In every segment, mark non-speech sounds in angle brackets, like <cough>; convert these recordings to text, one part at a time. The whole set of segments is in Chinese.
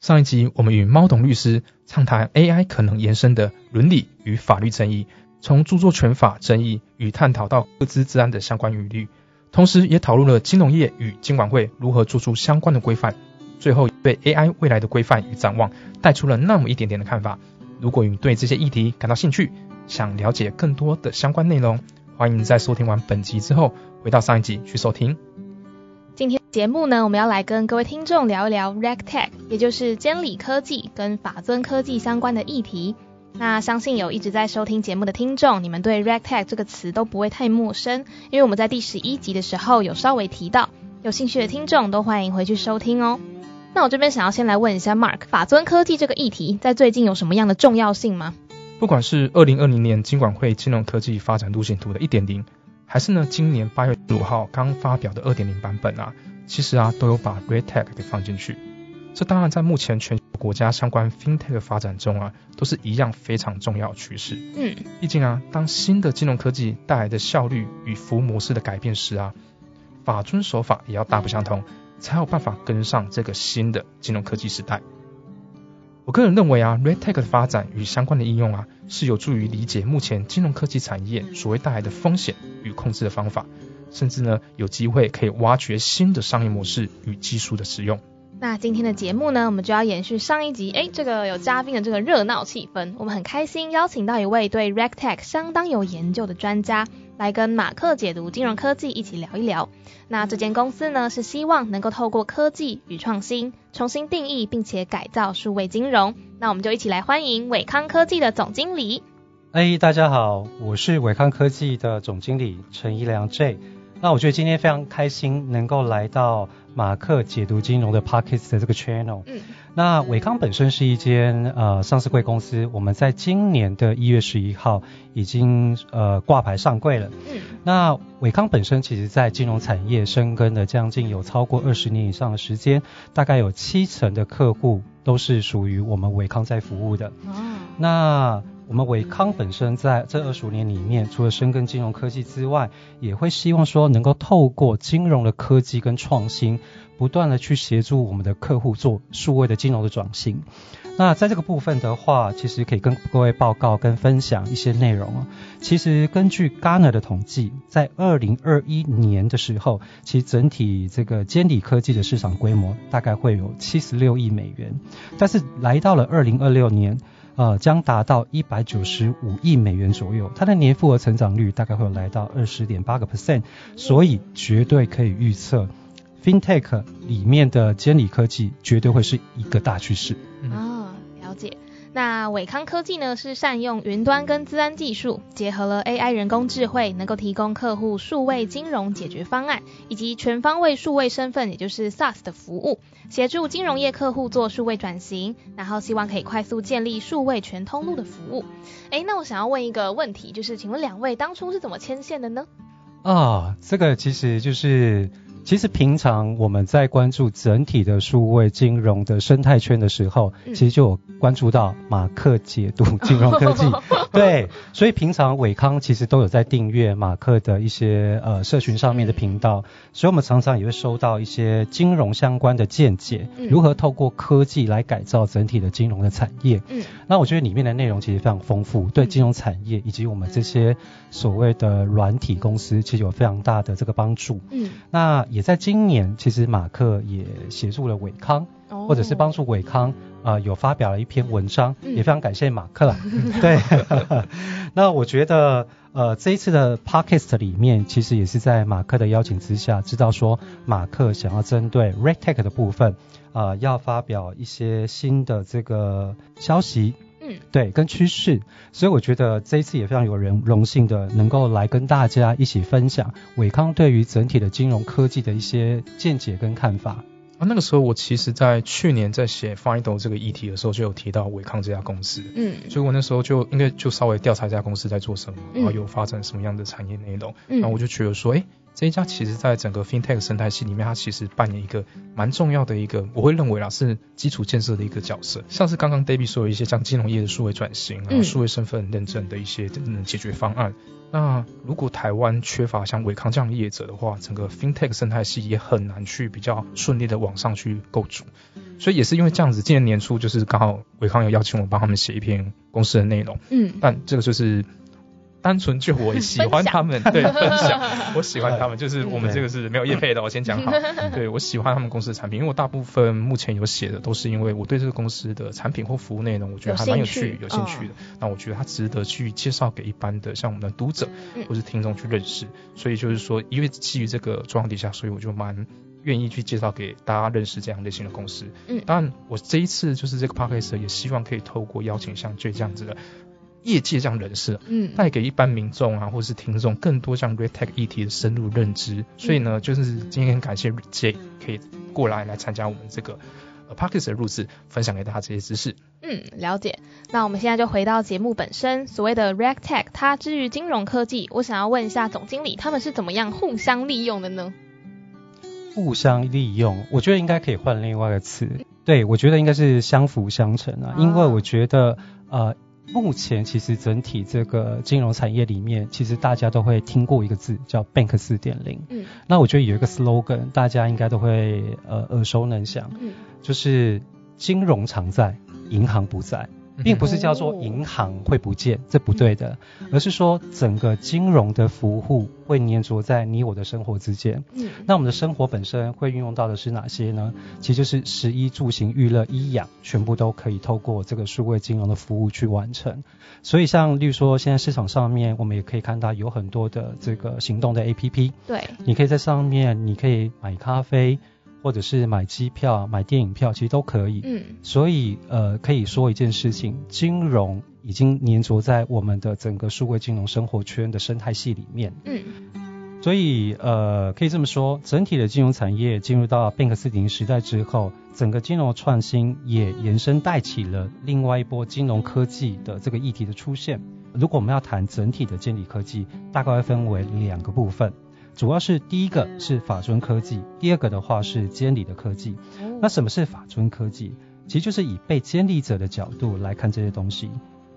上一集我们与猫董律师畅谈 AI 可能延伸的伦理与法律争议，从著作权法争议与探讨到各自治安的相关语律，同时也讨论了金融业与金管会如何做出相关的规范，最后对 AI 未来的规范与展望带出了那么一点点的看法。如果你对这些议题感到兴趣，想了解更多的相关内容，欢迎在收听完本集之后，回到上一集去收听。节目呢，我们要来跟各位听众聊一聊 RegTech，也就是监理科技跟法尊科技相关的议题。那相信有一直在收听节目的听众，你们对 RegTech 这个词都不会太陌生，因为我们在第十一集的时候有稍微提到。有兴趣的听众都欢迎回去收听哦。那我这边想要先来问一下 Mark，法尊科技这个议题在最近有什么样的重要性吗？不管是二零二零年金管会金融科技发展路线图的一点零，还是呢今年八月十五号刚发表的二点零版本啊，其实啊都有把 RegTech 给放进去。这当然在目前全球国家相关 FinTech 发展中啊，都是一样非常重要趋势。嗯，毕竟啊，当新的金融科技带来的效率与服务模式的改变时啊，法遵手法也要大不相同，才有办法跟上这个新的金融科技时代。我个人认为啊，RegTech 的发展与相关的应用啊，是有助于理解目前金融科技产业所谓带来的风险与控制的方法，甚至呢有机会可以挖掘新的商业模式与技术的使用。那今天的节目呢，我们就要延续上一集，哎，这个有嘉宾的这个热闹气氛，我们很开心邀请到一位对 RegTech 相当有研究的专家，来跟马克解读金融科技一起聊一聊。那这间公司呢，是希望能够透过科技与创新，重新定义并且改造数位金融。那我们就一起来欢迎伟康科技的总经理。哎，大家好，我是伟康科技的总经理陈一良 J。那我觉得今天非常开心，能够来到马克解读金融的 Pockets 的这个 channel。嗯，那伟康本身是一间呃上市贵公司，我们在今年的一月十一号已经呃挂牌上柜了。嗯，那伟康本身其实在金融产业深耕了将近有超过二十年以上的时间，大概有七成的客户都是属于我们伟康在服务的。哦，那我们伟康本身在这二十五年里面，除了深耕金融科技之外，也会希望说能够透过金融的科技跟创新，不断的去协助我们的客户做数位的金融的转型。那在这个部分的话，其实可以跟各位报告跟分享一些内容啊。其实根据 g a n a 的统计，在二零二一年的时候，其实整体这个监理科技的市场规模大概会有七十六亿美元，但是来到了二零二六年。呃，将达到一百九十五亿美元左右，它的年复合成长率大概会来到二十点八个 percent，所以绝对可以预测，FinTech 里面的监理科技绝对会是一个大趋势。哦，了解。那伟康科技呢，是善用云端跟资安技术，结合了 AI 人工智慧，能够提供客户数位金融解决方案，以及全方位数位身份，也就是 SaaS 的服务，协助金融业客户做数位转型，然后希望可以快速建立数位全通路的服务。哎，那我想要问一个问题，就是请问两位当初是怎么牵线的呢？啊，这个其实就是。其实平常我们在关注整体的数位金融的生态圈的时候，嗯。其实就有关注到马克解读 <laughs> 金融科技。<laughs> 对，所以平常伟康其实都有在订阅马克的一些呃社群上面的频道，所以我们常常也会收到一些金融相关的见解，嗯。如何透过科技来改造整体的金融的产业。嗯。那我觉得里面的内容其实非常丰富，对金融产业以及我们这些所谓的软体公司，其实有非常大的这个帮助。嗯，那也在今年，其实马克也协助了伟康，哦或者是帮助伟康，呃，有发表了一篇文章，嗯也非常感谢马克啦。<laughs> 对，<laughs> 那我觉得，呃，这一次的 podcast 里面，其实也是在马克的邀请之下，知道说马克想要针对 r e d t e c h 的部分，呃，要发表一些新的这个消息。嗯。对，跟趋势，所以我觉得这一次也非常有人荣幸的能够来跟大家一起分享伟康对于整体的金融科技的一些见解跟看法。啊，那个时候我其实，在去年在写 Findo 这个议题的时候，就有提到伟康这家公司，嗯，所以我那时候就应该就稍微调查这家公司在做什么，嗯。然后有发展什么样的产业内容，嗯。然后我就觉得说，哎，这一家其实在整个 FinTech 生态系里面，它其实扮演一个蛮重要的一个，我会认为啦是基础建设的一个角色，像是刚刚 David 说的一些像金融业的数位转型啊、嗯数位身份认证的一些嗯解决方案。那如果台湾缺乏像伟康这样的业者的话，整个 FinTech 生态系也很难去比较顺利的往上去构筑。所以也是因为这样子，今年年初就是刚好伟康有邀请我帮他们写一篇公司的内容，嗯，但这个就是单纯就我喜欢他们，对 <laughs> 分享，我喜欢他们，就是我们这个是没有业配的，我先讲好。<laughs> 对我喜欢他们公司的产品，因为我大部分目前有写的都是因为我对这个公司的产品或服务内容，我觉得还蛮有趣、有兴趣的。那我觉得它值得去介绍给一般的像我们的读者嗯或是听众去认识。所以就是说，因为基于这个状况底下，所以我就蛮愿意去介绍给大家认识这样类型的公司。嗯当然我这一次就是这个 podcast 也希望可以透过邀请像 J 这样子的业界这样人士，嗯，带给一般民众啊，或是听众更多像 Red Tech 议题的深入认知。所以呢，就是今天很感谢 J 可以过来来参加我们这个呃 p o d c a s t 的录制，分享给大家这些知识。嗯，了解。那我们现在就回到节目本身，所谓的 Red Tech，它之于金融科技，我想要问一下总经理，他们是怎么样互相利用的呢？互相利用，我觉得应该可以换另外一个词。对，我觉得应该是相辅相成啊，因为我觉得呃，目前其实整体这个金融产业里面，其实大家都会听过一个字叫 Bank 四点零。嗯那我觉得有一个 slogan，大家应该都会呃耳熟能详，嗯就是金融常在，银行不在。并不是叫做银行会不见，这不对的，而是说整个金融的服务会粘着在你我的生活之间。嗯那我们的生活本身会运用到的是哪些呢？其实就是食衣住行娱乐医养，全部都可以透过这个数位金融的服务去完成。所以像例如说，现在市场上面我们也可以看到有很多的这个行动的 APP，对，你可以在上面，你可以买咖啡，或者是买机票、买电影票，其实都可以。嗯所以呃，可以说一件事情，金融已经粘着在我们的整个数位金融生活圈的生态系里面。嗯所以呃，可以这么说，整体的金融产业进入到 Bank 四点零时代之后，整个金融创新也延伸带起了另外一波金融科技的这个议题的出现。如果我们要谈整体的监理科技，大概会分为两个部分，主要是第一个是法尊科技，第二个的话是监理的科技。那什么是法尊科技？其实就是以被监理者的角度来看这些东西，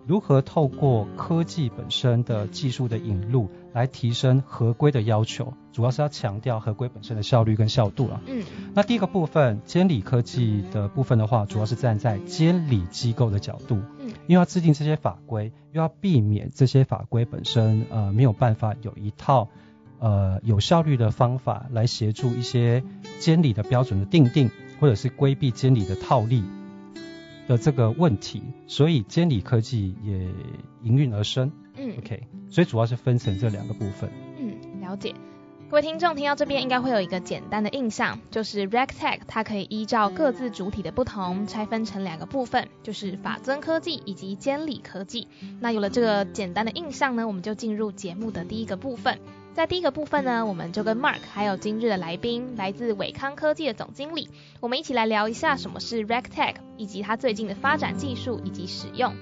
如何透过科技本身的技术的引入，来提升合规的要求，主要是要强调合规本身的效率跟效度了。嗯那第一个部分，监理科技的部分的话，主要是站在监理机构的角度，嗯因为要制定这些法规，又要避免这些法规本身呃没有办法有一套呃有效率的方法来协助一些监理的标准的定定，或者是规避监理的套利的这个问题，所以监理科技也应运而生。嗯 OK，所以主要是分成这两个部分。嗯，了解。各位听众听到这边应该会有一个简单的印象，就是 RegTech 它可以依照各自主体的不同拆分成两个部分，就是法尊科技以及监理科技。那有了这个简单的印象呢，我们就进入节目的第一个部分。在第一个部分呢，我们就跟 Mark 还有今日的来宾来自伟康科技的总经理，我们一起来聊一下什么是 RegTech，以及它最近的发展技术以及使用。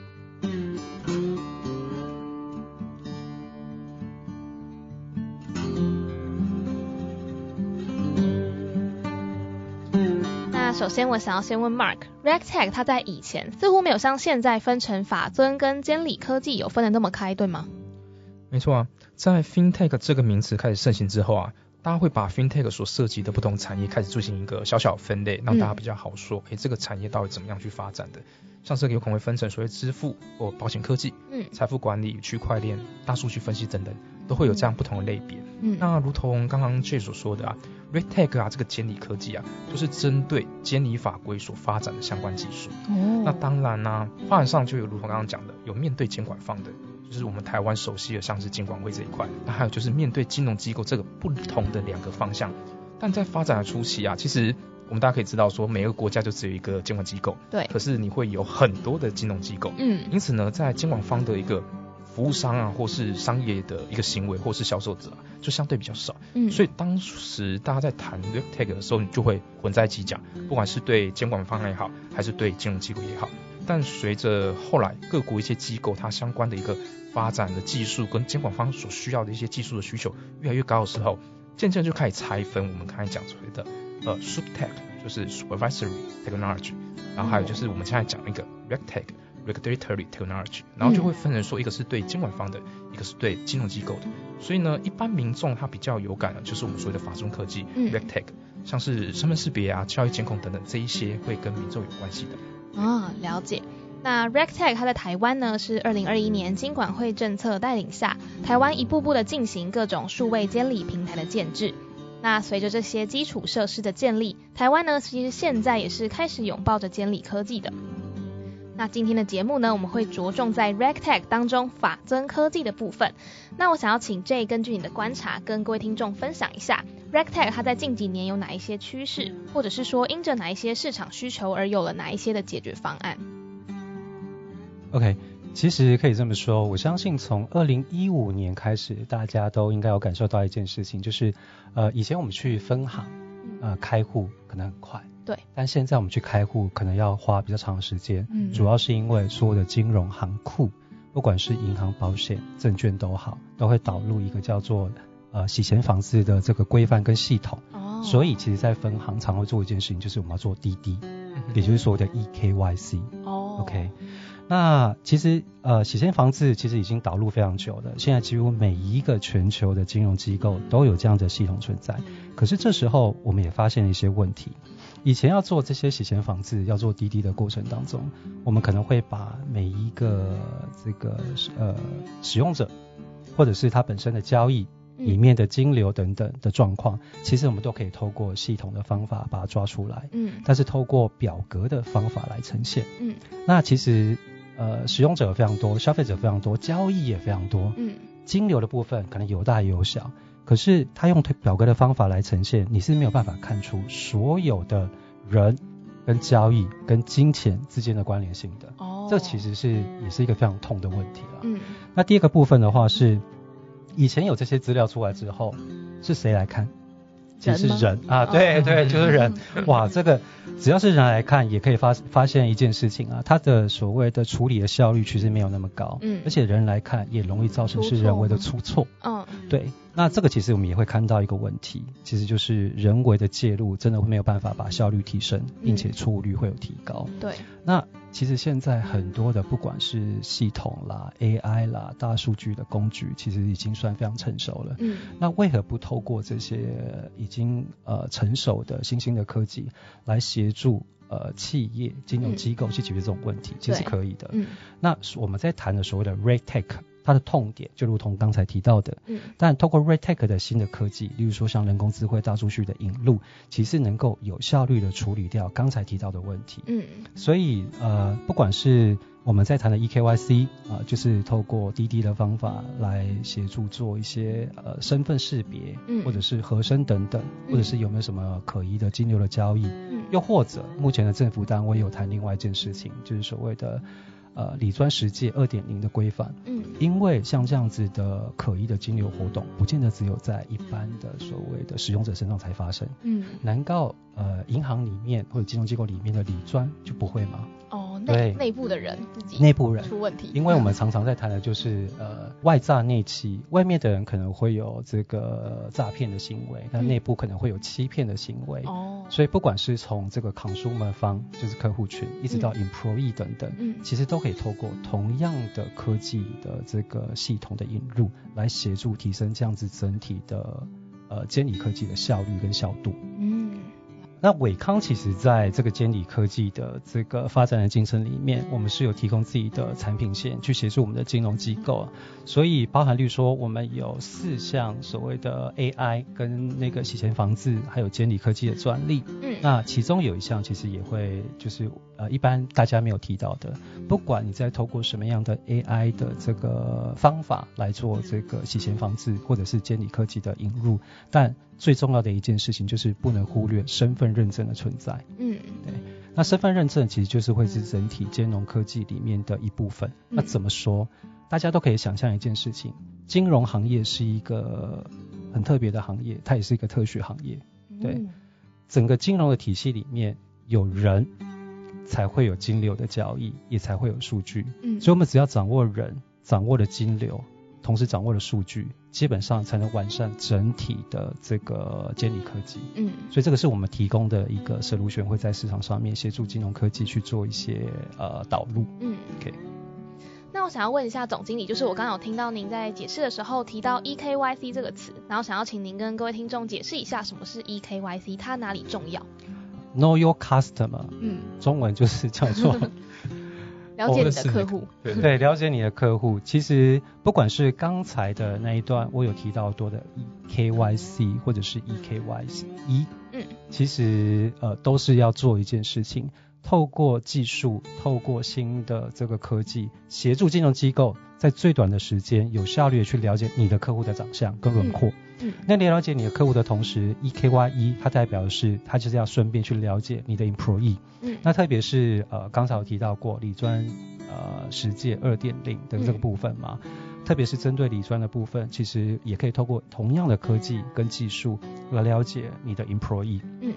那首先我想要先问 Mark，RegTech 它在以前似乎没有像现在分成法尊跟监理科技有分的那么开，对吗？没错啊，在 FinTech 这个名词开始盛行之后啊，大家会把 FinTech 所涉及的不同产业开始进行一个小小分类，让大家比较好说，诶、这个产业到底怎么样去发展的？像是有可能会分成所谓支付或保险科技、嗯财富管理、区块链、大数据分析等等，都会有这样不同的类别。嗯那如同刚刚 J 所说的啊，RegTech 啊这个监理科技啊，就是针对监理法规所发展的相关技术。哦那当然啦、发展上就有如同刚刚讲的，有面对监管方的，就是我们台湾熟悉的像是监管会这一块，那还有就是面对金融机构这个不同的两个方向。但在发展的初期啊，其实我们大家可以知道说，每个国家就只有一个监管机构，对，可是你会有很多的金融机构，嗯因此呢，在监管方的一个服务商啊，或是商业的一个行为，或是销售者啊，就相对比较少。嗯，所以当时大家在谈 RegTag 的时候，你就会混在一起讲，不管是对监管方也好，还是对金融机构也好。但随着后来各国一些机构它相关的一个发展的技术跟监管方所需要的一些技术的需求越来越高的时候，渐渐就开始拆分我们刚才讲出来的呃 SupTech 就是 Supervisory Technology，然后还有就是我们现在讲那个 RegTech Regulatory Technology，然后就会分成说一个是对监管方的，一个是对金融机构的。所以呢，一般民众他比较有感的就是我们所谓的法中科技嗯 RegTech，像是身份识别啊、教育监控等等这一些会跟民众有关系的。啊，了解。那 RegTech 它在台湾呢，是二零二一年金管会政策带领下，台湾一步步的进行各种数位监理平台的建制。那随着这些基础设施的建立，台湾呢其实现在也是开始拥抱着监理科技的。那今天的节目呢，我们会着重在 RegTech 当中法增科技的部分。那我想要请 J 根据你的观察，跟各位听众分享一下 RegTech 它在近几年有哪一些趋势，或者是说因着哪一些市场需求而有了哪一些的解决方案。OK，其实可以这么说，我相信从二零一五年开始，大家都应该有感受到一件事情，就是呃，以前我们去分行呃开户可能很快，对，但现在我们去开户可能要花比较长的时间，嗯。主要是因为所有的金融行库，不管是银行、保险、证券都好，都会导入一个叫做呃洗钱防治的这个规范跟系统，哦，所以其实，在分行常会做一件事情，就是我们要做滴滴，也就是所谓的 E EKYC。哦 OK，那其实呃洗钱防治其实已经导入非常久了，现在几乎每一个全球的金融机构都有这样的系统存在。可是这时候我们也发现了一些问题，以前要做这些洗钱防治，要做滴滴的过程当中，我们可能会把每一个这个呃使用者或者是他本身的交易。里面的金流等等的状况，其实我们都可以透过系统的方法把它抓出来。嗯但是透过表格的方法来呈现。嗯那其实呃使用者非常多，消费者非常多，交易也非常多，嗯金流的部分可能有大有小，可是他用表格的方法来呈现，你是没有办法看出所有的人跟交易跟金钱之间的关联性的。哦，这其实是也是一个非常痛的问题了。嗯那第二个部分的话是，以前有这些资料出来之后，是谁来看？其实是人。啊，哦。对对，就是人。哇，这个只要是人来看，也可以发发现一件事情啊，它的所谓的处理的效率其实没有那么高，嗯。而且人来看也容易造成是人为的出错。嗯对，那这个其实我们也会看到一个问题，其实就是人为的介入真的会没有办法把效率提升，并且错误率会有提高。对，那其实现在很多的不管是系统啦、AI 啦、大数据的工具，其实已经算非常成熟了。嗯那为何不透过这些已经呃成熟的新兴的科技来协助呃企业、金融机构去解决这种问题？其实是可以的。嗯那我们在谈的所谓的 RegTech，它的痛点就如同刚才提到的，嗯。但透过 RegTech 的新的科技，例如说像人工智慧、大数据的引入，其实能够有效率的处理掉刚才提到的问题。嗯。所以呃，不管是我们在谈的 E EKYC 啊、就是透过滴滴的方法来协助做一些呃身份识别，嗯。或者是核身等等，嗯。或者是有没有什么可疑的金流的交易，嗯，又或者目前的政府单位有谈另外一件事情，就是所谓的呃理专实际二点零的规范。嗯因为像这样子的可疑的金流活动，不见得只有在一般的所谓的使用者身上才发生。嗯难道呃银行里面或者金融机构里面的理专就不会吗？哦，对内内部的人自己内部人，出问题，因为我们常常在谈的就是呃外诈内欺，外面的人可能会有这个诈骗的行为，那嗯。内部可能会有欺骗的行为。哦，所以不管是从这个 consumer 方，就是客户群，一直到 employee 等等，嗯。其实都可以透过同样的科技的这个系统的引入，来协助提升这样子整体的呃监理科技的效率跟效度。嗯那伟康其实在这个监理科技的这个发展的进程里面，我们是有提供自己的产品线去协助我们的金融机构啊，所以包含例如说我们有四项所谓的 AI 跟那个洗钱防治还有监理科技的专利，嗯，那其中有一项其实也会就是呃一般大家没有提到的，不管你在透过什么样的 AI 的这个方法来做这个洗钱防治或者是监理科技的引入，但最重要的一件事情就是不能忽略身份认证的存在。嗯对那身份认证其实就是会是整体金融科技里面的一部分。那怎么说？大家都可以想象一件事情，金融行业是一个很特别的行业，它也是一个特许行业。对嗯整个金融的体系里面有人，才会有金流的交易，也才会有数据。嗯所以我们只要掌握人，掌握了金流，同时掌握了数据，基本上才能完善整体的这个监理科技。嗯所以这个是我们提供的一个 solution，会在市场上面协助金融科技去做一些呃导入。嗯 OK 那我想要问一下总经理，就是我刚刚有听到您在解释的时候提到 E EKYC 这个词，然后想要请您跟各位听众解释一下什么是 E EKYC，它哪里重要？Know your customer，嗯，中文就是叫做了解你的客户。<laughs> 对对了解你的客户。其实不管是刚才的那一段，我有提到多的 EKYC 或者是 EKYC 一，嗯其实呃都是要做一件事情，透过技术，透过新的这个科技，协助金融机构在最短的时间有效率的去了解你的客户的长相跟轮廓。嗯那你了解你的客户的同时，EKY 一它代表的是它就是要顺便去了解你的 employee。嗯那特别是呃刚才有提到过理专呃实践二点零的这个部分嘛，特别是针对理专的部分，其实也可以透过同样的科技跟技术来了解你的 employee。嗯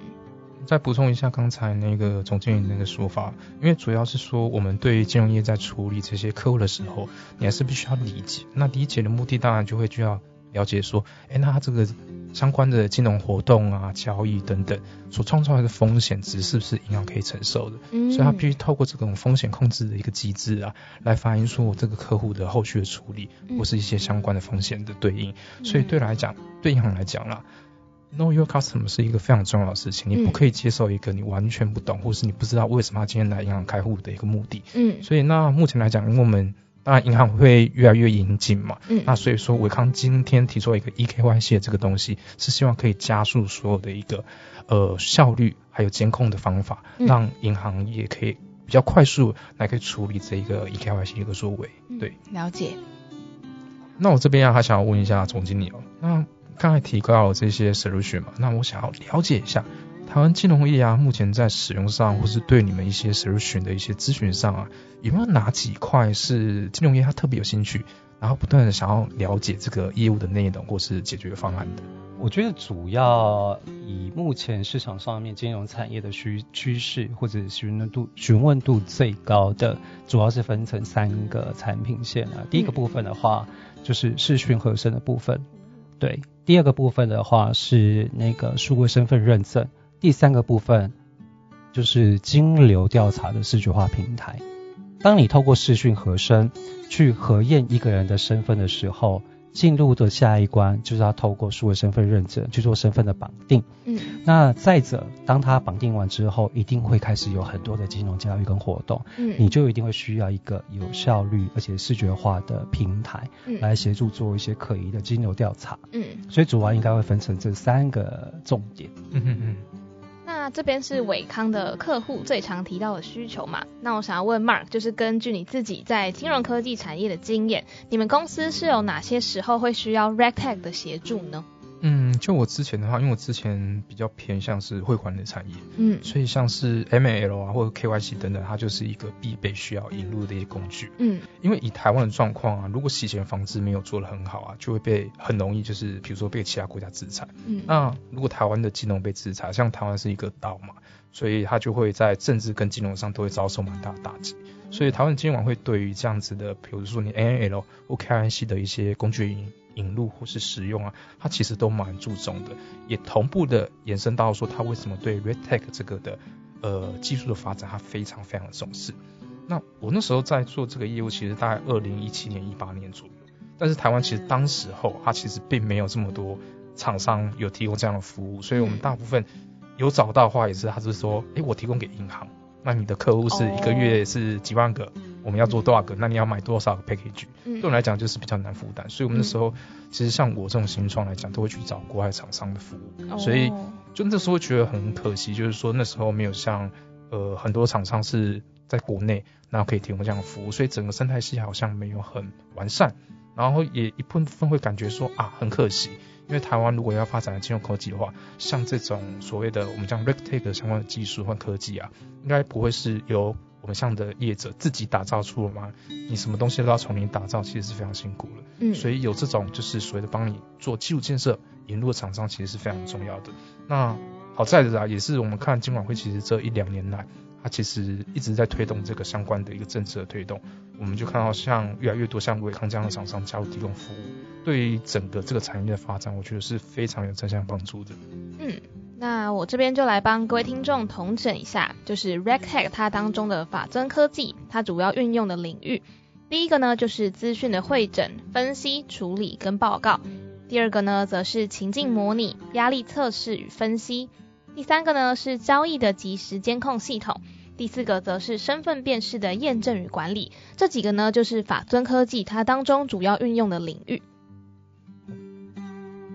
再补充一下刚才那个总经理那个说法，因为主要是说我们对于金融业在处理这些客户的时候，你还是必须要理解。那理解的目的当然就会就要了解说，哎，那它这个相关的金融活动啊、交易等等所创造的风险值是不是银行可以承受的？嗯，所以它必须透过这种风险控制的一个机制啊，来反映说我这个客户的后续的处理，嗯或是一些相关的风险的对应。所以对来讲，对银行来讲啦，know your customer 是一个非常重要的事情，你嗯不可以接受一个你完全不懂，或是你不知道为什么他今天来银行开户的一个目的。嗯所以那目前来讲，因为我们当然银行会越来越严谨嘛，嗯那所以说伟康今天提出一个 E EKYC 的这个东西，是希望可以加速所有的一个呃效率还有监控的方法，嗯让银行也可以比较快速来可以处理这一个 E EKYC 的一个作为。对，了解。那我这边啊，还想要问一下总经理哦，那刚才提到了这些 solution 嘛，那我想要了解一下台湾金融业啊，目前在使用上，或是对你们一些 solution 的一些咨询上啊，有没有哪几块是金融业它特别有兴趣，然后不断的想要了解这个业务的内容或是解决方案的？我觉得主要以目前市场上面金融产业的趋趋势或者询问度询问度最高的，主要是分成三个产品线啊。第一个部分的话，就是视讯合声的部分，对；第二个部分的话是那个数位身份认证，第三个部分就是金流调查的视觉化平台。当你透过视讯和声去核验一个人的身份的时候，进入的下一关就是要透过数位身份认证去做身份的绑定。嗯那再者，当他绑定完之后，一定会开始有很多的金融交易跟活动，嗯，你就一定会需要一个有效率而且视觉化的平台嗯来协助做一些可疑的金流调查。嗯，所以主要应该会分成这三个重点。嗯嗯嗯。那这边是伟康的客户最常提到的需求嘛？那我想要问 Mark，就是根据你自己在金融科技产业的经验，你们公司是有哪些时候会需要 r e c t e c 的协助呢？嗯，就我之前的话，因为我之前比较偏向是汇款的产业，嗯所以像是 ML 啊或者 KYC 等等，它就是一个必备需要引入的一些工具。嗯因为以台湾的状况啊，如果洗钱防治没有做得很好啊，就会被很容易就是比如说被其他国家制裁。嗯那如果台湾的金融被制裁，像台湾是一个岛嘛，所以它就会在政治跟金融上都会遭受蛮大的打击。所以台湾金管会对于这样子的，比如说你 ANL 或 KYC 的一些工具引引入或是使用啊，它其实都蛮注重的，也同步的延伸到说它为什么对 RedTech 这个的呃技术的发展，它非常非常的重视。那我那时候在做这个业务，其实大概二零一七年、一八年左右，但是台湾其实当时候它其实并没有这么多厂商有提供这样的服务，所以我们大部分有找到的话，也是他是说，诶，我提供给银行，那你的客户是一个月是几万个，我们要做多少个，那你要买多少个 package？嗯。对我来讲就是比较难负担，所以我们那时候其实像我这种新创来讲，都会去找国外厂商的服务，所以哦就那时候觉得很可惜，就是说那时候没有像呃很多厂商是在国内，然后可以提供这样的服务，所以整个生态系好像没有很完善，然后也一部分会感觉说啊很可惜，因为台湾如果要发展金融科技的话，像这种所谓的我们讲 RegTech 相关的技术和科技啊，应该不会是由我们像的业者自己打造出了吗？你什么东西都要从零打造，其实是非常辛苦了。嗯，所以有这种就是所谓的帮你做基础建设、引入的厂商，其实是非常重要的。那好在的啊，也是我们看金管会其实这一两年来，它其实一直在推动这个相关的一个政策的推动。我们就看到像越来越多像伟康这样的厂商加入提供服务，对于整个这个产业的发展，我觉得是非常有正向帮助的。嗯。那我这边就来帮各位听众统整一下，就是 RegTech 它当中的法尊科技，它主要运用的领域，第一个呢就是资讯的会诊、分析、处理跟报告；第二个呢则是情境模拟、压力测试与分析；第三个呢是交易的即时监控系统；第四个则是身份辨识的验证与管理。这几个呢就是法尊科技它当中主要运用的领域。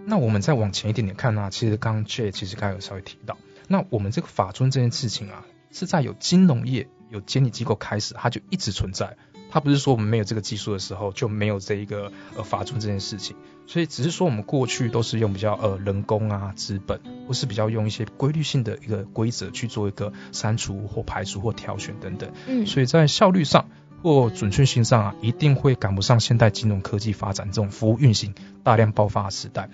那我们再往前一点点看呢，其实刚刚 J 其实刚有稍微提到，那我们这个法尊这件事情啊，是在有金融业、有监理机构开始，它就一直存在。它不是说我们没有这个技术的时候就没有这一个呃法尊这件事情，所以只是说我们过去都是用比较呃人工啊资本，或是比较用一些规律性的一个规则去做一个删除或排除或挑选等等。嗯，所以在效率上或准确性上啊，一定会赶不上现代金融科技发展这种服务运行大量爆发的时代。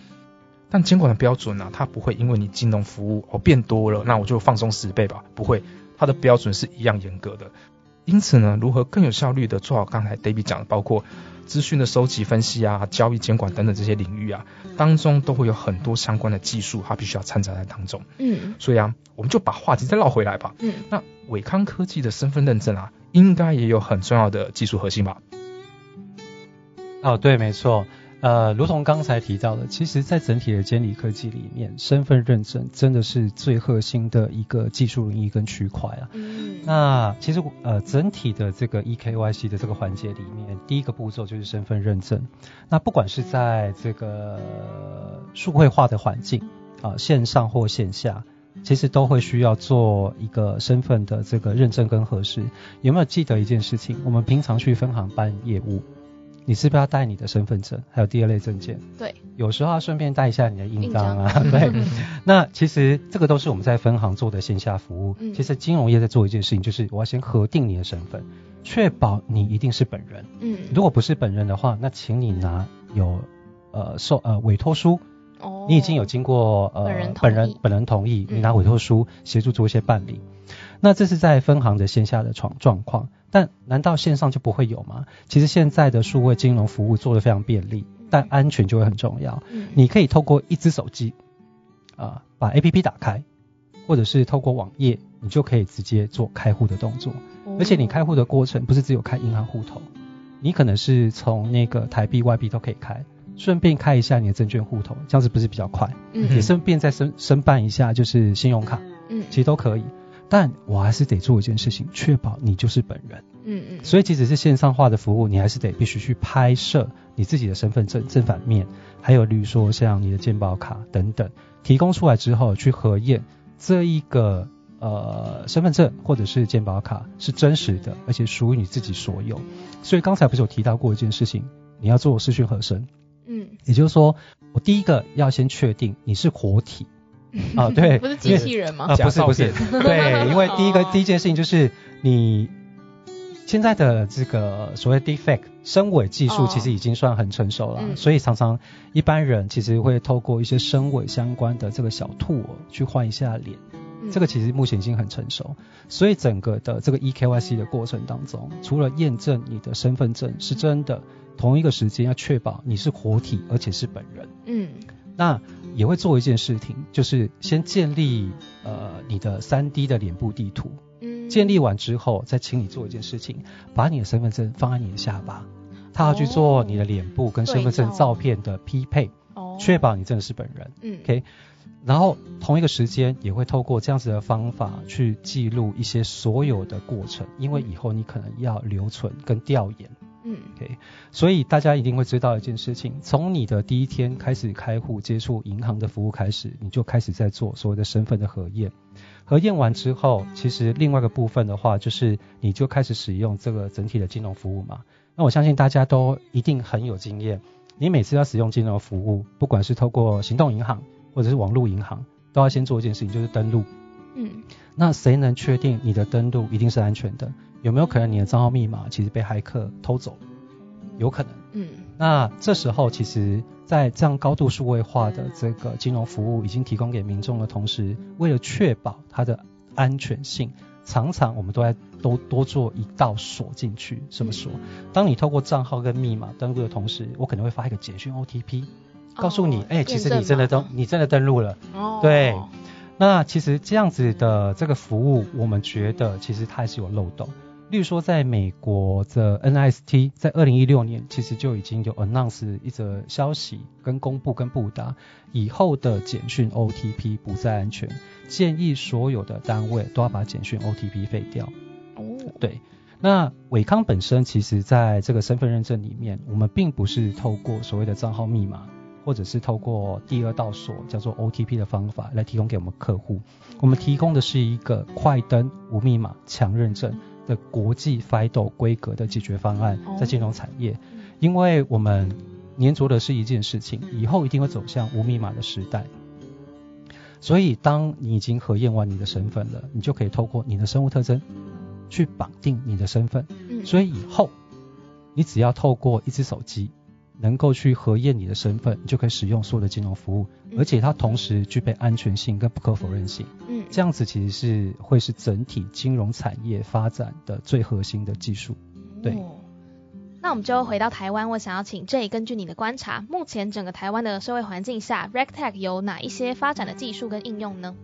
但监管的标准呢，它不会因为你金融服务哦变多了，那我就放松十倍吧？不会，它的标准是一样严格的。因此呢，如何更有效率的做好刚才 David 讲的，包括资讯的收集、分析啊、交易监管等等这些领域啊，当中都会有很多相关的技术，它必须要掺杂在当中。嗯，所以啊，我们就把话题再绕回来吧。嗯，那伟康科技的身份认证啊，应该也有很重要的技术核心吧？哦，对，没错。呃，如同刚才提到的，其实，在整体的监理科技里面，身份认证真的是最核心的一个技术领域跟区块啊。嗯，那其实呃，整体的这个 eKYC 的这个环节里面，第一个步骤就是身份认证。那不管是在这个数位化的环境啊，线上或线下，其实都会需要做一个身份的这个认证跟核实。有没有记得一件事情？我们平常去分行办业务。你是不是要带你的身份证，还有第二类证件？对，有时候要顺便带一下你的印章啊。对，<laughs> 那其实这个都是我们在分行做的线下服务。其实金融业在做一件事情，就是我要先核定你的身份，确保你一定是本人。嗯，如果不是本人的话，那请你拿有呃受呃委托书。哦，你已经有经过呃本人本人本人同意，你拿委托书协助做一些办理。那这是在分行的线下的状状况。但难道线上就不会有吗？其实现在的数位金融服务做得非常便利，但安全就会很重要。你可以透过一只手机啊，把 APP 打开，或者是透过网页，你就可以直接做开户的动作。而且你开户的过程不是只有开银行户头，你可能是从那个台币、外币都可以开，顺便开一下你的证券户头，这样子不是比较快？嗯，也顺便再申申办一下就是信用卡，嗯，其实都可以。但我还是得做一件事情，确保你就是本人。嗯嗯。所以即使是线上化的服务，你还是得必须去拍摄你自己的身份证正反面，还有例如说像你的健保卡等等，提供出来之后去核验这一个呃身份证或者是健保卡是真实的，而且属于你自己所有。所以刚才不是有提到过一件事情，你要做视讯核身。嗯。也就是说，我第一个要先确定你是活体。啊，<laughs> 对，不是机器人吗？啊，不是不是，对，因为第一个第一件事情就是你现在的这个所谓 defect 声尾技术其实已经算很成熟了，所以常常一般人其实会透过一些声尾相关的这个小兔去换一下脸，这个其实目前已经很成熟，所以整个的这个 eKYC 的过程当中，除了验证你的身份证是真的，同一个时间要确保你是活体而且是本人，嗯，那。也会做一件事情，就是先建立呃你的三 D 的脸部地图。嗯。建立完之后，再请你做一件事情，把你的身份证放在你的下巴，他要去做你的脸部跟身份证照片的匹配，哦，确保你真的是本人。嗯。OK，然后同一个时间也会透过这样子的方法去记录一些所有的过程，因为以后你可能要留存跟调研。嗯，OK，所以大家一定会知道一件事情，从你的第一天开始开户接触银行的服务开始，你就开始在做所谓的身份的核验。核验完之后，其实另外一个部分的话，就是你就开始使用这个整体的金融服务嘛。那我相信大家都一定很有经验，你每次要使用金融服务，不管是透过行动银行或者是网络银行，都要先做一件事情，就是登录。嗯，那谁能确定你的登录一定是安全的？有没有可能你的账号密码其实被骇客偷走？有可能。嗯，那这时候其实，在这样高度数位化的这个金融服务已经提供给民众的同时，为了确保它的安全性，常常我们都在都多做一道锁进去。什么说？当你透过账号跟密码登录的同时，我可能会发一个简讯 OTP，告诉你，哎，其实你真的登，你真的登录了。哦，对。那其实这样子的这个服务，我们觉得其实它还是有漏洞。例如说，在美国的 NIST 在二零一六年，其实就已经有 announce 一则消息跟公布跟布达，以后的简讯 OTP 不再安全，建议所有的单位都要把简讯 OTP 废掉。哦，对。那伟康本身其实在这个身份认证里面，我们并不是透过所谓的账号密码。或者是透过第二道锁叫做 OTP 的方法来提供给我们客户，我们提供的是一个快登无密码强认证的国际 FIDO 规格的解决方案，在金融产业，因为我们粘着的是一件事情，以后一定会走向无密码的时代，所以当你已经核验完你的身份了，你就可以透过你的生物特征去绑定你的身份，所以以后你只要透过一只手机。能够去核验你的身份，你就可以使用所有的金融服务，而且它同时具备安全性跟不可否认性。嗯，这样子其实是会是整体金融产业发展的最核心的技术。对。那我们就回到台湾，我想要请 J 根据你的观察，目前整个台湾的社会环境下，RegTech 有哪一些发展的技术跟应用呢？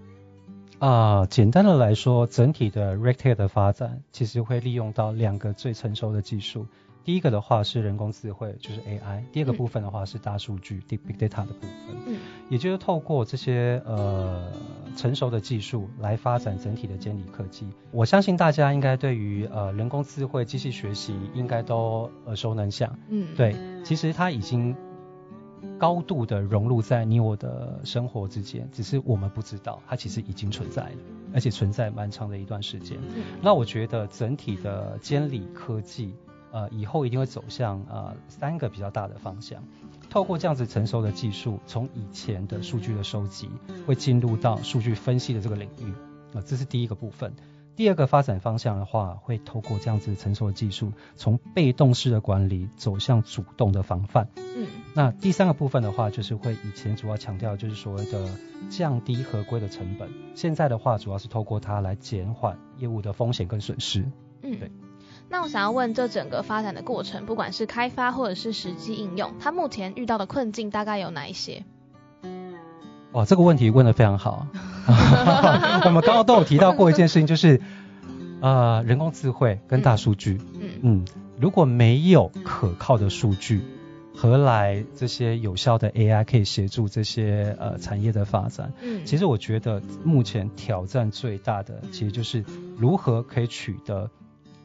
啊，简单的来说，整体的 RegTech 的发展其实会利用到两个最成熟的技术。第一个的话是人工智慧，就是 AI。第二个部分的话是大数据，Big Data 的部分。嗯，也就是透过这些呃成熟的技术来发展整体的监理科技。我相信大家应该对于呃人工智慧、机器学习应该都耳熟能详。嗯，对，其实它已经高度的融入在你我的生活之间，只是我们不知道它其实已经存在了，而且存在蛮长的一段时间。那我觉得整体的监理科技。呃，以后一定会走向呃三个比较大的方向。透过这样子成熟的技术，从以前的数据的收集，会进入到数据分析的这个领域。啊，这是第一个部分。第二个发展方向的话，会透过这样子成熟的技术，从被动式的管理走向主动的防范。嗯。那第三个部分的话，就是会以前主要强调就是所谓的降低合规的成本，现在的话主要是透过它来减缓业务的风险跟损失。嗯，对。那我想要问，这整个发展的过程，不管是开发或者是实际应用，它目前遇到的困境大概有哪一些？哇，这个问题问得非常好。<laughs> <laughs> 我们刚刚都有提到过一件事情，就是呃人工智慧跟大数据。嗯嗯，如果没有可靠的数据，何来这些有效的 AI 可以协助这些呃产业的发展？嗯，其实我觉得目前挑战最大的，其实就是如何可以取得。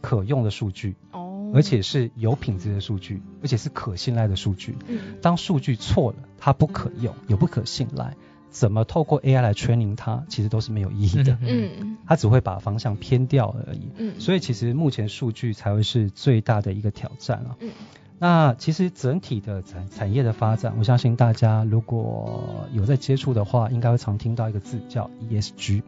可用的数据，哦，而且是有品质的数据，而且是可信赖的数据。嗯，当数据错了，它不可用，也不可信赖，怎么透过 AI 来 training 它，其实都是没有意义的。嗯，它只会把方向偏掉而已。嗯，所以其实目前数据才会是最大的一个挑战啊。嗯，那其实整体的产产业的发展，我相信大家如果有在接触的话，应该会常听到一个字叫 ESG。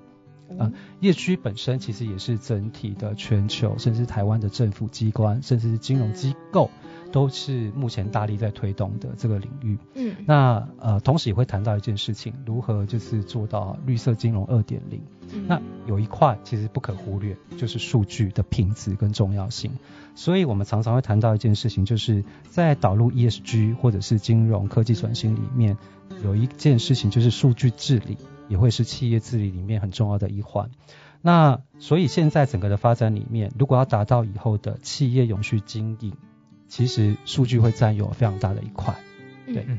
啊，业区本身其实也是整体的全球，甚至台湾的政府机关，甚至是金融机构，都是目前大力在推动的这个领域。嗯，那呃，同时也会谈到一件事情，如何就是做到绿色金融二点零。那有一块其实不可忽略，就是数据的品质跟重要性。所以我们常常会谈到一件事情，就是在导入 ESG 或者是金融科技转型里面，有一件事情就是数据治理。也会是企业治理里面很重要的一环。那所以现在整个的发展里面，如果要达到以后的企业永续经营，其实数据会占有非常大的一块。对，嗯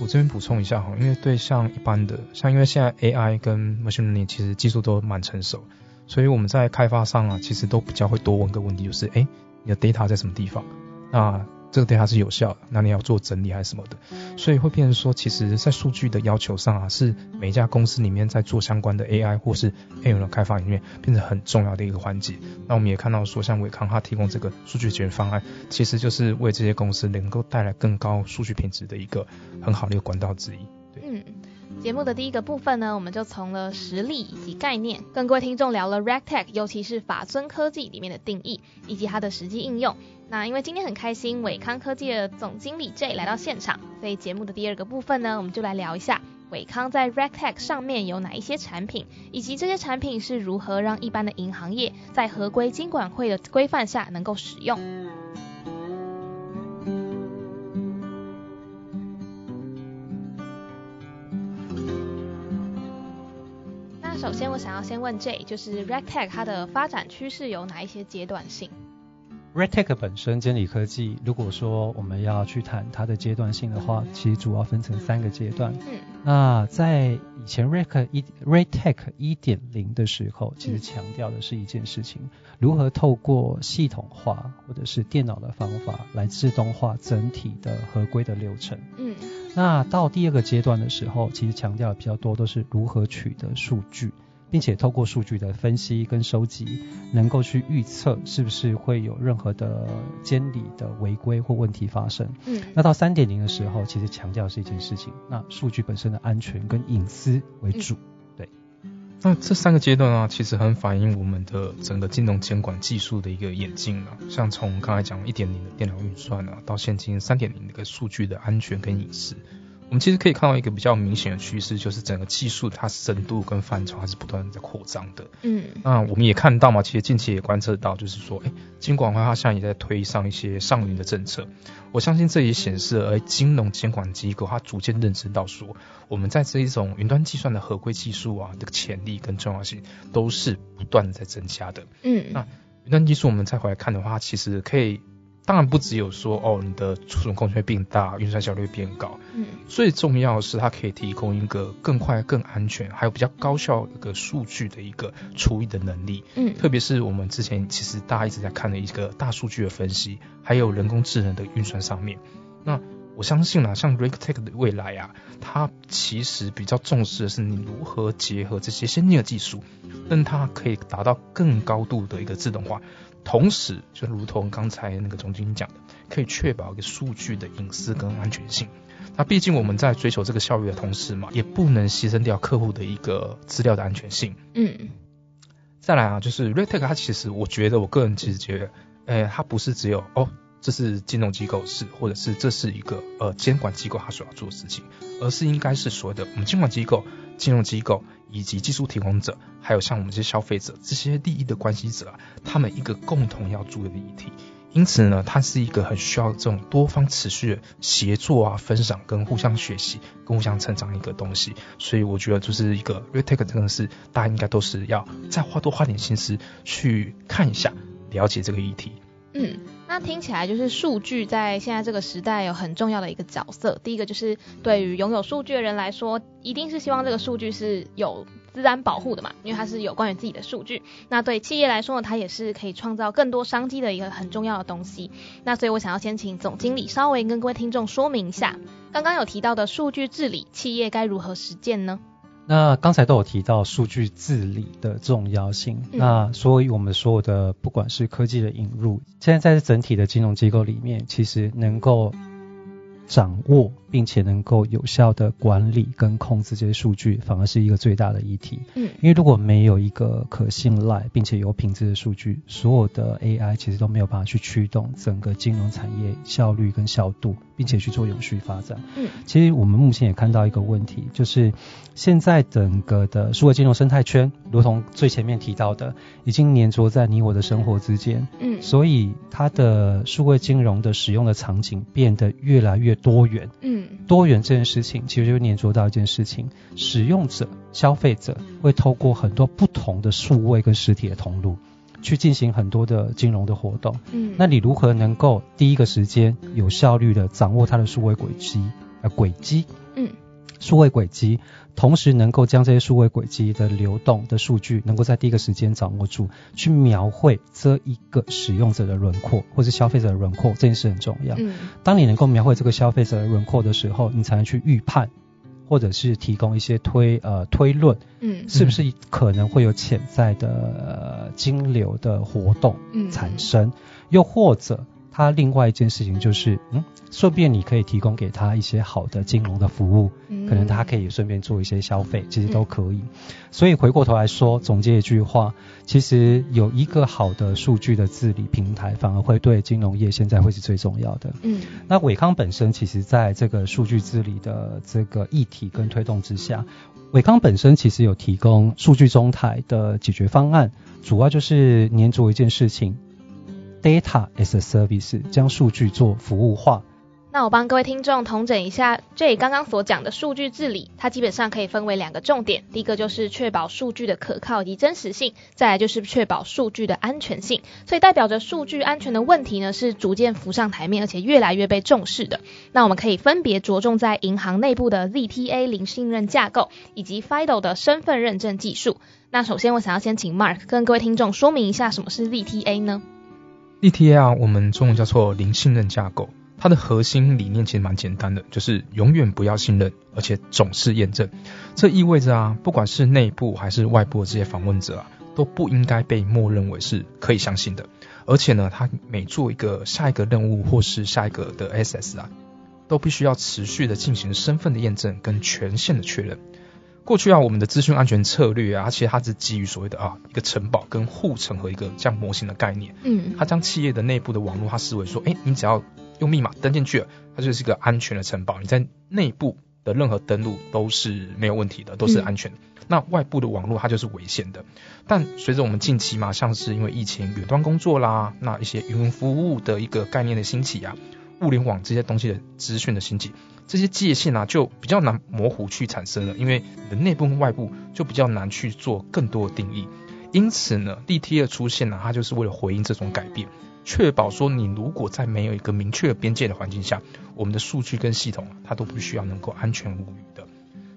我这边补充一下哈，因为对像一般的，像因为现在 AI 跟 machine learning 其实技术都蛮成熟，所以我们在开发上啊，其实都比较会多问个问题，就是哎，你的 data 在什么地方？那这个 data 是有效的，那你要做整理还是什么的，所以会变成说，其实，在数据的要求上啊，是每一家公司里面在做相关的 AI 或是 AI 的开发里面，变成很重要的一个环节。那我们也看到说，像伟康他提供这个数据解决方案，其实就是为这些公司能够带来更高数据品质的一个很好的一个管道之一。嗯。节目的第一个部分呢，我们就从了实例以及概念，跟各位听众聊了 RegTech，尤其是法尊科技里面的定义以及它的实际应用。那因为今天很开心，伟康科技的总经理 J 来到现场，所以节目的第二个部分呢，我们就来聊一下伟康在 RegTech 上面有哪一些产品，以及这些产品是如何让一般的银行业在合规金管会的规范下能够使用。那首先，我想要先问 J，就是 RegTech 它的发展趋势有哪一些阶段性？RegTech 本身，监理科技，如果说我们要去谈它的阶段性的话，其实主要分成三个阶段。嗯，那在以前 Reg 一 RegTech 一点零的时候，其实强调的是一件事情：如何透过系统化或者是电脑的方法来自动化整体的合规的流程。嗯。那到第二个阶段的时候，其实强调的比较多都是如何取得数据，并且透过数据的分析跟收集，能够去预测是不是会有任何的监理的违规或问题发生。嗯，那到三点零的时候，其实强调是一件事情，那数据本身的安全跟隐私为主。那这三个阶段啊，其实很反映我们的整个金融监管技术的一个演进啊。像从刚才讲一点零的电脑运算啊，到现今三点零的一个数据的安全跟隐私。我们其实可以看到一个比较明显的趋势，就是整个技术它深度跟范畴还是不断在扩张的。嗯，那我们也看到嘛，其实近期也观测到，就是说，哎，金管会它现在也在推上一些上云的政策。我相信这也显示，而金融监管机构它逐渐认知到说，我们在这一种云端计算的合规技术啊，这个潜力跟重要性都是不断的在增加的。嗯，那云端技术我们再回来看的话，其实可以。当然不只有说哦，你的储存空间会变大，运算效率变高。嗯，最重要的是它可以提供一个更快、更安全，还有比较高效一个数据的一个处理的能力。嗯，特别是我们之前其实大家一直在看的一个大数据的分析，还有人工智能的运算上面。那我相信啊，像 RegTech 的未来啊，它其实比较重视的是你如何结合这些先进的技术，让它可以达到更高度的一个自动化。同时，就如同刚才那个总经理讲的，可以确保一个数据的隐私跟安全性。那毕竟我们在追求这个效率的同时嘛，也不能牺牲掉客户的一个资料的安全性。嗯。再来啊，就是 RegTech 它其实，我觉得我个人其实觉得，诶，它不是只有哦，这是金融机构是，或者是这是一个呃监管机构它所要做的事情，而是应该是所谓的我们监管机构、金融机构。以及技术提供者，还有像我们这些消费者，这些利益的关系者啊，他们一个共同要注意的议题。因此呢，它是一个很需要这种多方持续的协作啊、分享跟互相学习、跟互相成长一个东西。所以我觉得就是一个 retake 真的是大家应该都是要再花多花点心思去看一下、了解这个议题。嗯。那听起来就是数据在现在这个时代有很重要的一个角色。第一个就是对于拥有数据的人来说，一定是希望这个数据是有自然保护的嘛，因为它是有关于自己的数据。那对企业来说呢，它也是可以创造更多商机的一个很重要的东西。那所以我想要先请总经理稍微跟各位听众说明一下，刚刚有提到的数据治理，企业该如何实践呢？那刚才都有提到数据治理的重要性，那所以我们所有的不管是科技的引入，现在在整体的金融机构里面，其实能够掌握。并且能够有效的管理跟控制这些数据，反而是一个最大的议题。嗯，因为如果没有一个可信赖并且有品质的数据，所有的 AI 其实都没有办法去驱动整个金融产业效率跟效度，并且去做永续发展。嗯，其实我们目前也看到一个问题，就是现在整个的数位金融生态圈，如同最前面提到的，已经粘着在你我的生活之间。嗯，所以它的数位金融的使用的场景变得越来越多元。嗯。多元这件事情，其实就黏着到一件事情：使用者、消费者会透过很多不同的数位跟实体的通路，去进行很多的金融的活动。嗯，那你如何能够第一个时间有效率的掌握它的数位轨迹？呃，轨迹。嗯。数位轨迹，同时能够将这些数位轨迹的流动的数据，能够在第一个时间掌握住，去描绘这一个使用者的轮廓，或是消费者的轮廓，这件事很重要。嗯，当你能够描绘这个消费者的轮廓的时候，你才能去预判，或者是提供一些推呃推论，嗯，是不是可能会有潜在的呃金流的活动产生，又或者。它另外一件事情就是，嗯，顺便你可以提供给他一些好的金融的服务，可能他可以顺便做一些消费，其实都可以。所以回过头来说，总结一句话，其实有一个好的数据的治理平台，反而会对金融业现在会是最重要的。嗯，那伟康本身其实在这个数据治理的这个议题跟推动之下。伟康本身其实有提供数据中台的解决方案，主要就是黏着一件事情，data as a service，将数据做服务化。那我帮各位听众统整一下，J 刚刚所讲的数据治理，它基本上可以分为两个重点，第一个就是确保数据的可靠及真实性，再来就是确保数据的安全性。所以代表着数据安全的问题呢，是逐渐浮上台面，而且越来越被重视的。那我们可以分别着重在银行内部的 ZTA 零信任架构，以及 FIDO 的身份认证技术。那首先我想要先请 Mark 跟各位听众说明一下什么是 ZTA 呢 ETA，我们中文叫做零信任架构。它的核心理念其实蛮简单的，就是永远不要信任，而且总是验证。这意味着啊，不管是内部还是外部的这些访问者啊，都不应该被默认为是可以相信的。而且呢，他每做一个下一个任务或是下一个的 SS 啊，都必须要持续的进行身份的验证跟权限的确认。过去啊，我们的资讯安全策略啊，其实它是基于所谓的啊一个城堡跟护城河一个这样模型的概念。嗯，它将企业的内部的网络，它视为说，哎，你只要用密码登进去了，它就是一个安全的城堡。你在内部的任何登录都是没有问题的，都是安全的。那外部的网络它就是危险的。但随着我们近期嘛，像是因为疫情远端工作啦，那一些云服务的一个概念的兴起啊，物联网这些东西的资讯的兴起。这些界限啊，就比较难模糊去产生了，因为你的内部跟外部就比较难去做更多的定义。因此呢，DT 的出现呢，它就是为了回应这种改变，确保说你如果在没有一个明确的边界的环境下，我们的数据跟系统它都不需要能够安全无虞的。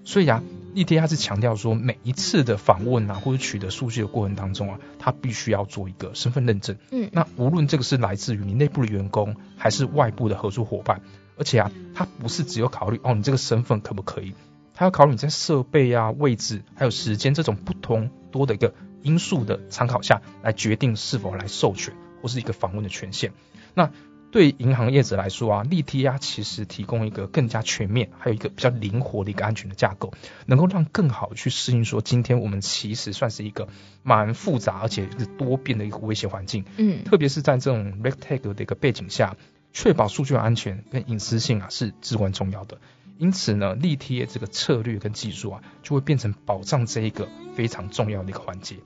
所以啊，DT 它是强调说，每一次的访问啊，或者取得数据的过程当中啊，他必须要做一个身份认证。嗯，那无论这个是来自于你内部的员工，还是外部的合作伙伴。而且啊，他不是只有考虑哦，你这个身份可不可以？他要考虑你在设备啊、位置还有时间这种不同多的一个因素的参考下来决定是否来授权或是一个访问的权限。那对银行业者来说啊，立 T 啊其实提供一个更加全面，还有一个比较灵活的一个安全的架构，能够让更好去适应说今天我们其实算是一个蛮复杂而且是多变的一个威胁环境。嗯，特别是在这种 Rectag 的一个背景下。确保数据的安全跟隐私性啊是至关重要的，因此呢，立贴这个策略跟技术啊，就会变成保障这一个非常重要的一个环节。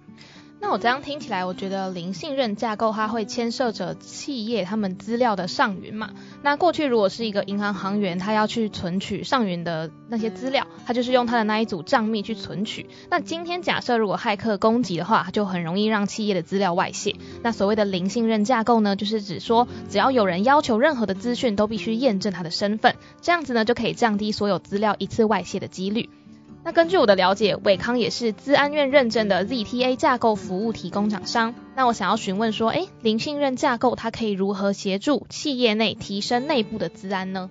那我这样听起来，我觉得零信任架构它会牵涉着企业他们资料的上云嘛。那过去如果是一个银行行员，他要去存取上云的那些资料，他就是用他的那一组账密去存取。那今天假设如果骇客攻击的话，就很容易让企业的资料外泄。那所谓的零信任架构呢，就是指说只要有人要求任何的资讯，都必须验证他的身份，这样子呢就可以降低所有资料一次外泄的几率。那根据我的了解，伟康也是资安院认证的 ZTA 架构服务提供厂商。那我想要询问说，哎，零信任架构它可以如何协助企业内提升内部的资安呢？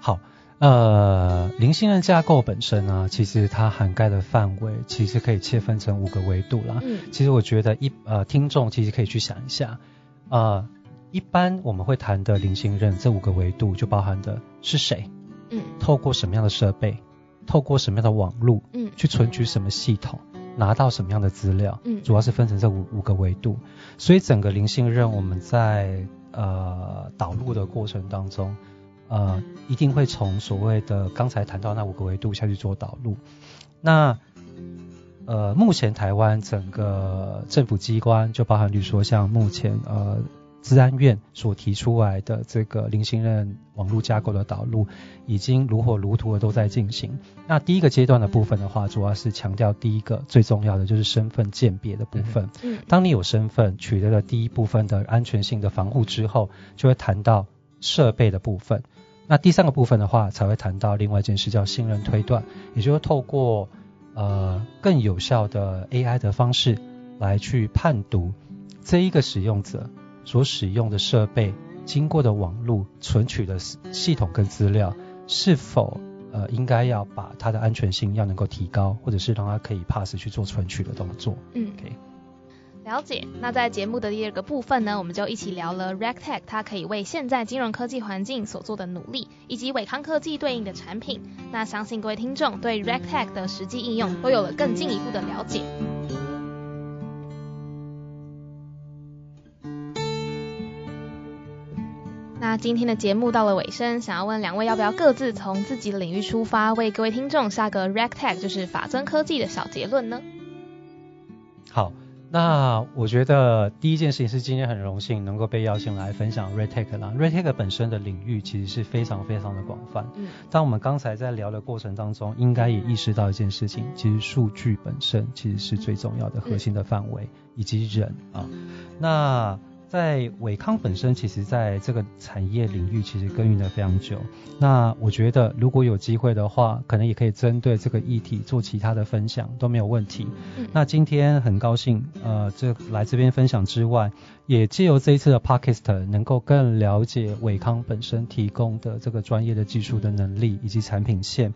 好，呃，零信任架构本身呢，其实它涵盖的范围其实可以切分成五个维度啦。嗯，其实我觉得一呃听众其实可以去想一下，呃，一般我们会谈的零信任这五个维度就包含的是谁？嗯，透过什么样的设备，透过什么样的网络，嗯，去存取什么系统，拿到什么样的资料，嗯，主要是分成这五五个维度。所以整个零信任，我们在呃导入的过程当中，呃，一定会从所谓的刚才谈到那五个维度下去做导入。那呃，目前台湾整个政府机关，就包含比如说像目前呃。资安院所提出来的这个零信任网络架构的导入，已经如火如荼的都在进行。那第一个阶段的部分的话，主要是强调第一个最重要的就是身份鉴别的部分。嗯，当你有身份，取得了第一部分的安全性的防护之后，就会谈到设备的部分。那第三个部分的话，才会谈到另外一件事，叫信任推断，也就是透过呃更有效的 AI 的方式来去判读这一个使用者。所使用的设备、经过的网络、存取的系统跟资料，是否呃应该要把它的安全性要能够提高，或者是让它可以 pass 去做存取的动作？嗯，了解。那在节目的第二个部分呢，我们就一起聊了 RegTech 它可以为现在金融科技环境所做的努力，以及伟康科技对应的产品。那相信各位听众对 RegTech 的实际应用都有了更进一步的了解。那今天的节目到了尾声，想要问两位要不要各自从自己的领域出发，为各位听众下个 RegTech 就是法增科技的小结论呢？好。那我觉得第一件事情是今天很荣幸能够被邀请来分享 RedTech 啦。RedTech 本身的领域其实是非常非常的广泛。嗯。当我们刚才在聊的过程当中，应该也意识到一件事情，其实数据本身其实是最重要的核心的范围，以及人啊。那在伟康本身，其实在这个产业领域其实耕耘了非常久。那我觉得如果有机会的话，可能也可以针对这个议题做其他的分享都没有问题。那今天很高兴，呃，这来这边分享之外，也借由这一次的 podcast 能够更了解伟康本身提供的这个专业的技术的能力以及产品线。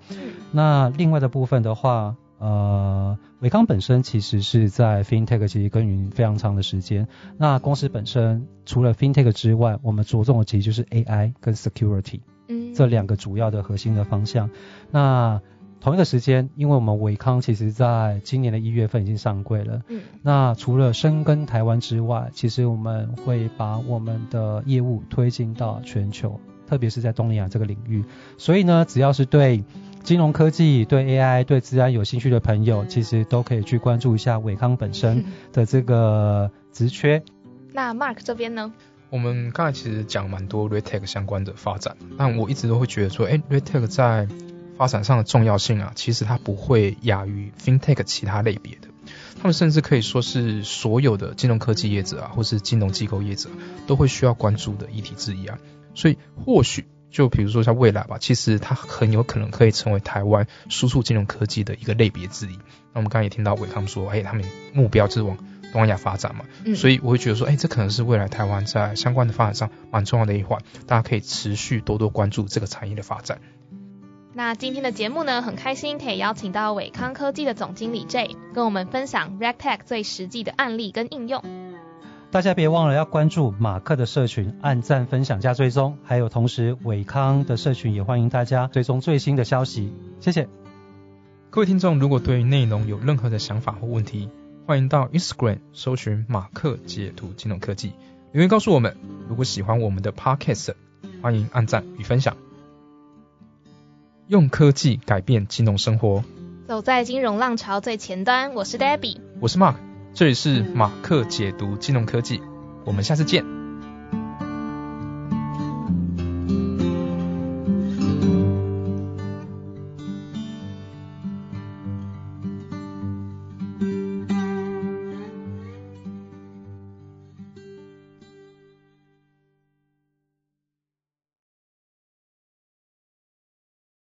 那另外的部分的话。呃，伟康本身其实是在 FinTech 其实耕耘非常长的时间。那公司本身除了 FinTech 之外，我们着重的其实就是 AI 跟 Security，嗯，这两个主要的核心的方向。那同一个时间，因为我们伟康其实在今年的一月份已经上柜了，嗯，那除了深耕台湾之外，其实我们会把我们的业务推进到全球，特别是在东南亚这个领域。所以呢，只要是对金融科技对 AI 对治安有兴趣的朋友，其实都可以去关注一下伟康本身的这个职缺。那 Mark 这边呢？我们刚才其实讲蛮多 RedTech 相关的发展，但我一直都会觉得说，哎，RedTech 在发展上的重要性啊，其实它不会亚于 FinTech 其他类别的。他们甚至可以说是所有的金融科技业者啊，或是金融机构业者都会需要关注的议题之一啊。所以或许。就比如说像未来吧，其实它很有可能可以成为台湾输出金融科技的一个类别之一。那我们刚刚也听到伟他们说，哎，他们目标就是往东南亚发展嘛，所以我会觉得说，哎，这可能是未来台湾在相关的发展上蛮重要的一环，大家可以持续多多关注这个产业的发展。那今天的节目呢，很开心可以邀请到伟康科技的总经理 J 跟我们分享 RegTech 最实际的案例跟应用。大家别忘了要关注马克的社群，按赞、分享加追踪，还有同时伟康的社群也欢迎大家追踪最新的消息。谢谢各位听众，如果对于内容有任何的想法或问题，欢迎到 Instagram 搜寻马克解读金融科技，留言告诉我们。如果喜欢我们的 Podcast，欢迎按赞与分享。用科技改变金融生活，走在金融浪潮最前端。我是 Debbie，我是 Mark。这里是马克解读金融科技，我们下次见。